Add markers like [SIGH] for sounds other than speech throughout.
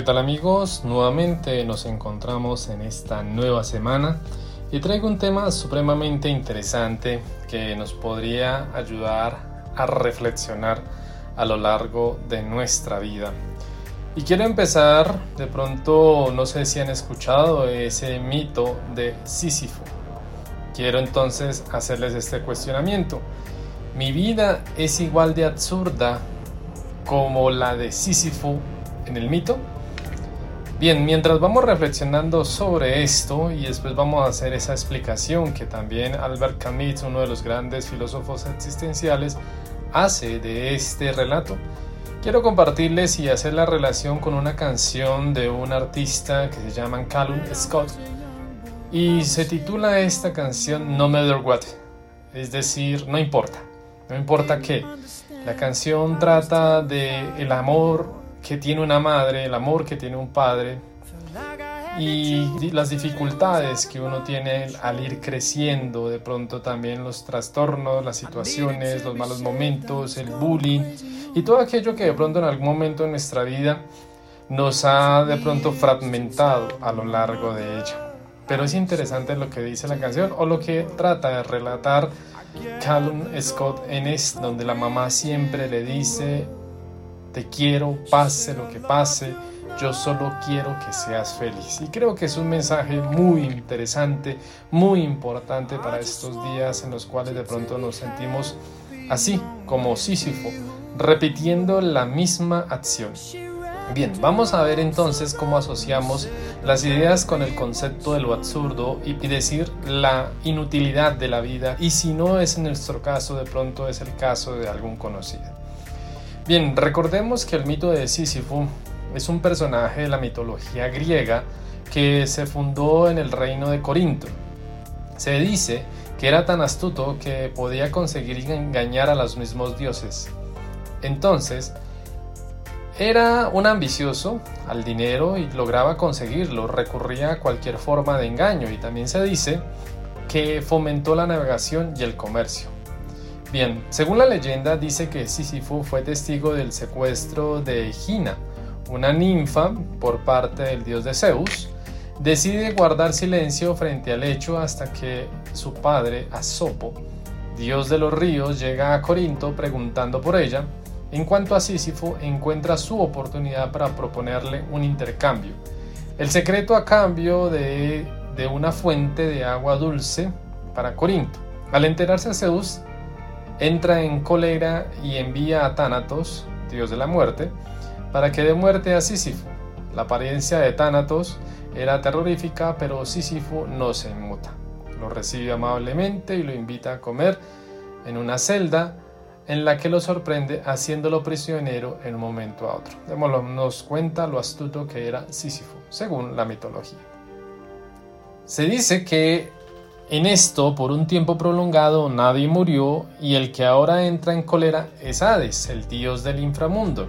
¿qué tal amigos? Nuevamente nos encontramos en esta nueva semana y traigo un tema supremamente interesante que nos podría ayudar a reflexionar a lo largo de nuestra vida. Y quiero empezar, de pronto, no sé si han escuchado ese mito de Sísifo. Quiero entonces hacerles este cuestionamiento. ¿Mi vida es igual de absurda como la de Sísifo en el mito? Bien, mientras vamos reflexionando sobre esto y después vamos a hacer esa explicación que también Albert Camus, uno de los grandes filósofos existenciales, hace de este relato, quiero compartirles y hacer la relación con una canción de un artista que se llama Callum Scott y se titula esta canción No Matter What, es decir, no importa, no importa qué. La canción trata de el amor que tiene una madre, el amor que tiene un padre y las dificultades que uno tiene al ir creciendo, de pronto también los trastornos, las situaciones, los malos momentos, el bullying y todo aquello que de pronto en algún momento en nuestra vida nos ha de pronto fragmentado a lo largo de ella. Pero es interesante lo que dice la canción o lo que trata de relatar Callum Scott en esto, donde la mamá siempre le dice te quiero, pase lo que pase, yo solo quiero que seas feliz. Y creo que es un mensaje muy interesante, muy importante para estos días en los cuales de pronto nos sentimos así como Sísifo, repitiendo la misma acción. Bien, vamos a ver entonces cómo asociamos las ideas con el concepto de lo absurdo y decir la inutilidad de la vida y si no es en nuestro caso, de pronto es el caso de algún conocido. Bien, recordemos que el mito de Sísifo es un personaje de la mitología griega que se fundó en el reino de Corinto. Se dice que era tan astuto que podía conseguir engañar a los mismos dioses. Entonces, era un ambicioso al dinero y lograba conseguirlo, recurría a cualquier forma de engaño y también se dice que fomentó la navegación y el comercio. Bien, según la leyenda dice que Sísifo fue testigo del secuestro de Gina, una ninfa por parte del dios de Zeus, decide guardar silencio frente al hecho hasta que su padre, Asopo, dios de los ríos, llega a Corinto preguntando por ella. En cuanto a Sísifo, encuentra su oportunidad para proponerle un intercambio. El secreto a cambio de, de una fuente de agua dulce para Corinto. Al enterarse Zeus, entra en cólera y envía a Tánatos, dios de la muerte, para que dé muerte a Sísifo. La apariencia de Tánatos era terrorífica, pero Sísifo no se inmuta. Lo recibe amablemente y lo invita a comer en una celda en la que lo sorprende haciéndolo prisionero en un momento a otro. Nos cuenta lo astuto que era Sísifo, según la mitología. Se dice que en esto, por un tiempo prolongado, nadie murió y el que ahora entra en cólera es Hades, el dios del inframundo.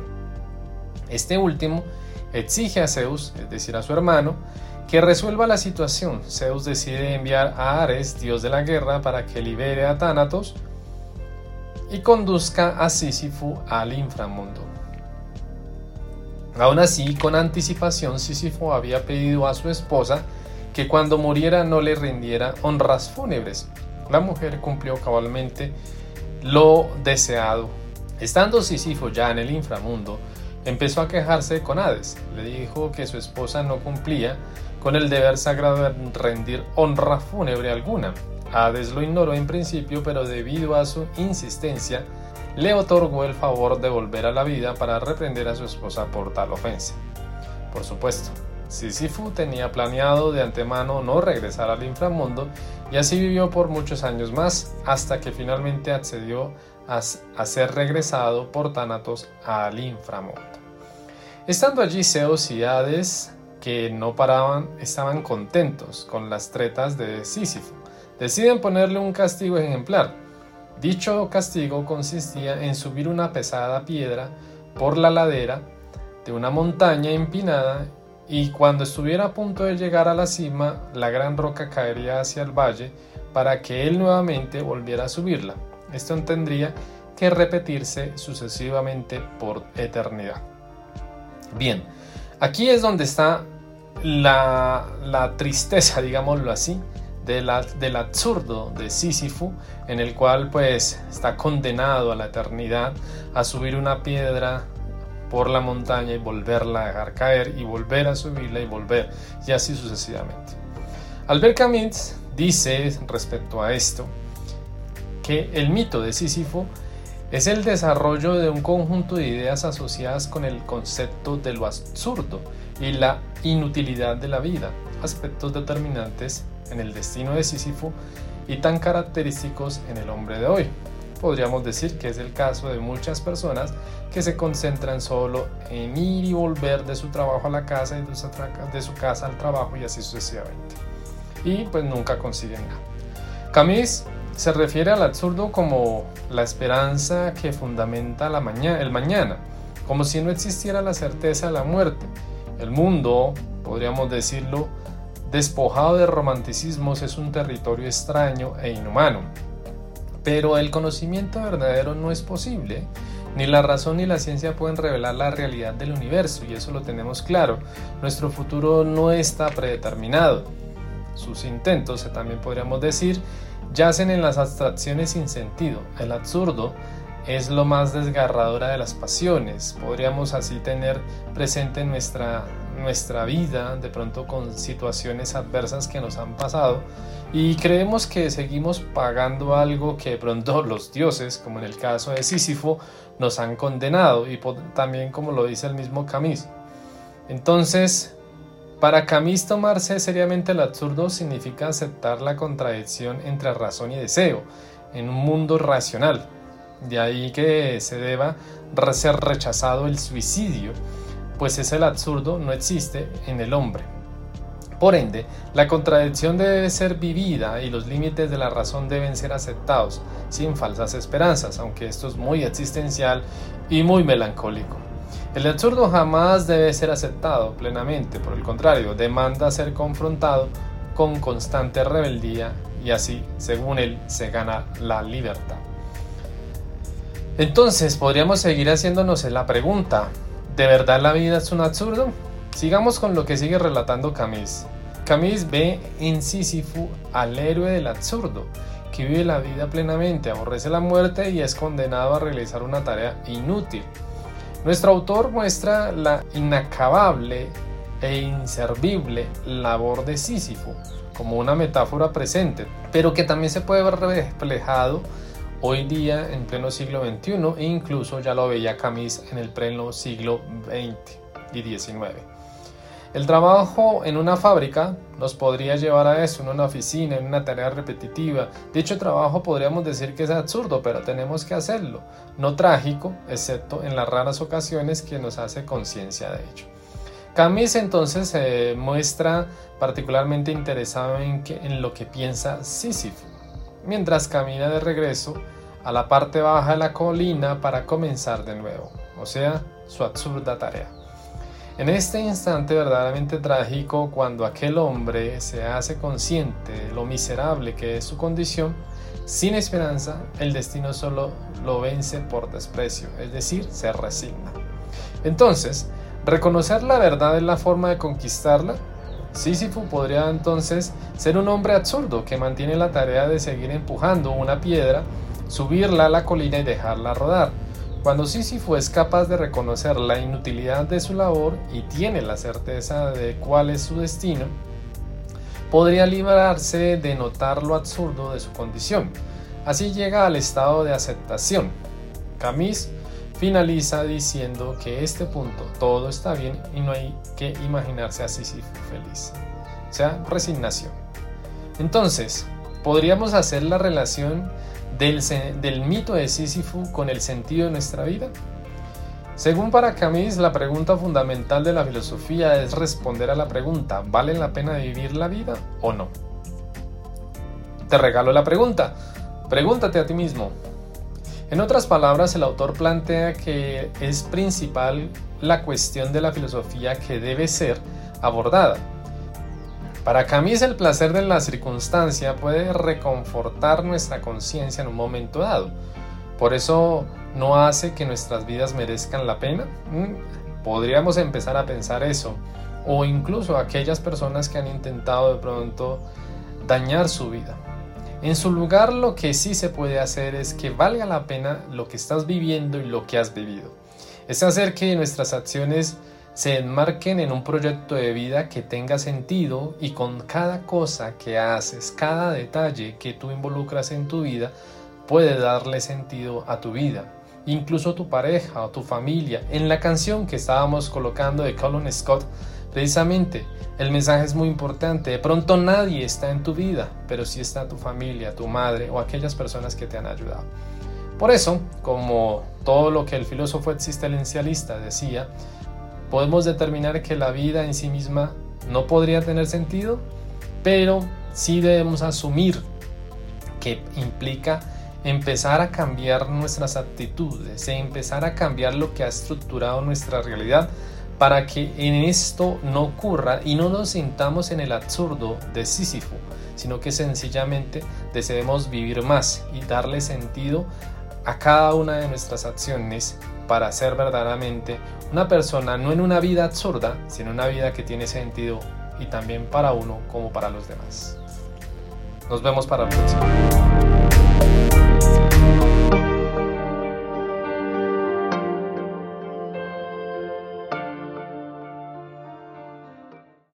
Este último exige a Zeus, es decir, a su hermano, que resuelva la situación. Zeus decide enviar a Ares, dios de la guerra, para que libere a Thanatos y conduzca a Sísifo al inframundo. Aún así, con anticipación, Sísifo había pedido a su esposa que cuando muriera no le rindiera honras fúnebres. La mujer cumplió cabalmente lo deseado. Estando Sísifo ya en el inframundo, empezó a quejarse con Hades. Le dijo que su esposa no cumplía con el deber sagrado de rendir honra fúnebre alguna. Hades lo ignoró en principio, pero debido a su insistencia, le otorgó el favor de volver a la vida para reprender a su esposa por tal ofensa. Por supuesto, Sísifo tenía planeado de antemano no regresar al inframundo y así vivió por muchos años más hasta que finalmente accedió a, ser regresado por Thanatos al inframundo. Estando allí Zeus y Hades, que no paraban, estaban contentos con las tretas de Sísifo. Deciden ponerle un castigo ejemplar. Dicho castigo consistía en subir una pesada piedra por la ladera de una montaña empinada y cuando estuviera a punto de llegar a la cima, la gran roca caería hacia el valle para que él nuevamente volviera a subirla. Esto tendría que repetirse sucesivamente por eternidad. Bien, Aquí es donde está la, la tristeza, [LAUGHS] digámoslo así, de la, del absurdo de Sísifo, en el cual pues está condenado a la eternidad a subir una piedra por la montaña y volverla a dejar caer y volver a subirla y volver y así sucesivamente. Albert Camus dice respecto a esto que el mito de Sísifo es el desarrollo de un conjunto de ideas asociadas con el concepto de lo absurdo y la inutilidad de la vida, aspectos determinantes en el destino de Sísifo y tan característicos en el hombre de hoy. Podríamos decir que es el caso de muchas personas que se concentran solo en ir y volver de su trabajo a la casa y de su casa al trabajo y así sucesivamente. Y pues nunca consiguen nada. Camus se refiere al absurdo como la esperanza que fundamenta la el mañana, como si no existiera la certeza de la muerte. El mundo, podríamos decirlo, despojado de romanticismos es un territorio extraño e inhumano. Pero el conocimiento verdadero no es posible. Ni la razón ni la ciencia pueden revelar la realidad del universo, y eso lo tenemos claro. Nuestro futuro no está predeterminado. Sus intentos, también podríamos decir, yacen en las abstracciones sin sentido. El absurdo es lo más desgarradora de las pasiones. Podríamos así tener presente nuestra, nuestra vida, de pronto con situaciones adversas que nos han pasado, y creemos que seguimos pagando algo que de pronto [LAUGHS] los dioses, como en el caso de Sísifo, nos han condenado, y también como lo dice el mismo Camus. Entonces, para Camus tomarse seriamente el absurdo significa aceptar la contradicción entre razón y deseo en un mundo racional. De ahí que se deba ser rechazado el suicidio, pues es el absurdo no existe en el hombre. Por ende, la contradicción debe ser vivida y los límites de la razón deben ser aceptados, sin falsas esperanzas, aunque esto es muy existencial y muy melancólico. El absurdo jamás debe ser aceptado plenamente, por el contrario, demanda ser confrontado con constante rebeldía y así, según él, se gana la libertad. Entonces, podríamos seguir haciéndonos la pregunta, ¿de verdad la vida es un absurdo? Sigamos con lo que sigue relatando Camus. Camus ve en Sísifo al héroe del absurdo, que vive la vida plenamente, aborrece la muerte y es condenado a realizar una tarea inútil. Nuestro autor muestra la inacabable e inservible labor de Sísifo como una metáfora presente, pero que también se puede ver reflejado hoy día en pleno siglo XXI e incluso ya lo veía Camus en el pleno siglo XX y XIX. El trabajo en una fábrica nos podría llevar a eso, en una oficina, en una tarea repetitiva. Dicho trabajo podríamos decir que es absurdo, pero tenemos que hacerlo. No trágico, excepto en las raras ocasiones que nos hace conciencia de ello. Camus entonces se muestra particularmente interesado en, en lo que piensa Sísifo, mientras camina de regreso a la parte baja de la colina para comenzar de nuevo, o sea, su absurda tarea. En este instante verdaderamente trágico, cuando aquel hombre se hace consciente de lo miserable que es su condición, sin esperanza, el destino solo lo vence por desprecio, es decir, se resigna. Entonces, reconocer la verdad es la forma de conquistarla. Sísifo podría entonces ser un hombre absurdo que mantiene la tarea de seguir empujando una piedra, subirla a la colina y dejarla rodar cuando Sísifo es capaz de reconocer la inutilidad de su labor y tiene la certeza de cuál es su destino, podría librarse de notar lo absurdo de su condición. Así llega al estado de aceptación. Camus finaliza diciendo que este punto todo está bien y no hay que imaginarse a Sísifo feliz. O sea, resignación. Entonces, podríamos hacer la relación del, mito de Sísifo con el sentido de nuestra vida? Según para Camus, la pregunta fundamental de la filosofía es responder a la pregunta, ¿vale la pena vivir la vida o no? Te regalo la pregunta, pregúntate a ti mismo. En otras palabras, el autor plantea que es principal la cuestión de la filosofía que debe ser abordada. Para Camus el placer de la circunstancia puede reconfortar nuestra conciencia en un momento dado. Por eso no hace que nuestras vidas merezcan la pena. Mm, podríamos empezar a pensar eso. O incluso aquellas personas que han intentado de pronto dañar su vida. En su lugar lo que sí se puede hacer es que valga la pena lo que estás viviendo y lo que has vivido. Es hacer que nuestras acciones se enmarquen en un proyecto de vida que tenga sentido y con cada cosa que haces, cada detalle que tú involucras en tu vida, puede darle sentido a tu vida. Incluso tu pareja o tu familia. En la canción que estábamos colocando de Colin Scott, precisamente, el mensaje es muy importante. De pronto nadie está en tu vida, pero sí está tu familia, tu madre o aquellas personas que te han ayudado. Por eso, como todo lo que el filósofo existencialista decía, podemos determinar que la vida en sí misma no podría tener sentido, pero sí debemos asumir que implica empezar a cambiar nuestras actitudes, empezar a cambiar lo que ha estructurado nuestra realidad para que en esto no ocurra y no nos sintamos en el absurdo de Sísifo, sino que sencillamente deseemos vivir más y darle sentido a cada una de nuestras acciones para ser verdaderamente una persona no en una vida absurda, sino una vida que tiene sentido y también para uno como para los demás. Nos vemos para la próxima.